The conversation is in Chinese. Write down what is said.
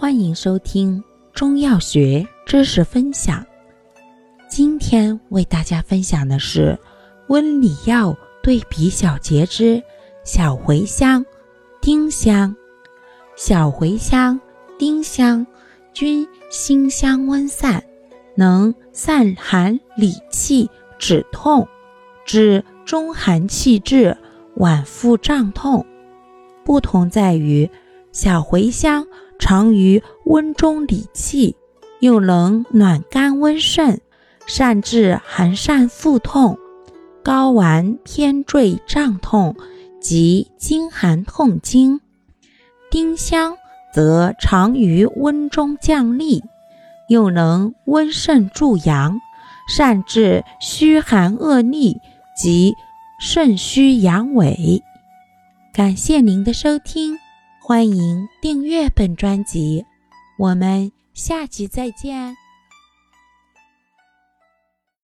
欢迎收听中药学知识分享。今天为大家分享的是温里药对比小节之小茴香、丁香。小茴香、丁香均辛香温散，能散寒理气、止痛，治中寒气滞、脘腹胀痛。不同在于，小茴香常于温中理气，又能暖肝温肾，善治寒疝腹痛、睾丸偏坠胀痛及经寒痛经。丁香则常于温中降利，又能温肾助阳，善治虚寒恶逆及肾虚阳痿。感谢您的收听，欢迎订阅本专辑，我们下集再见。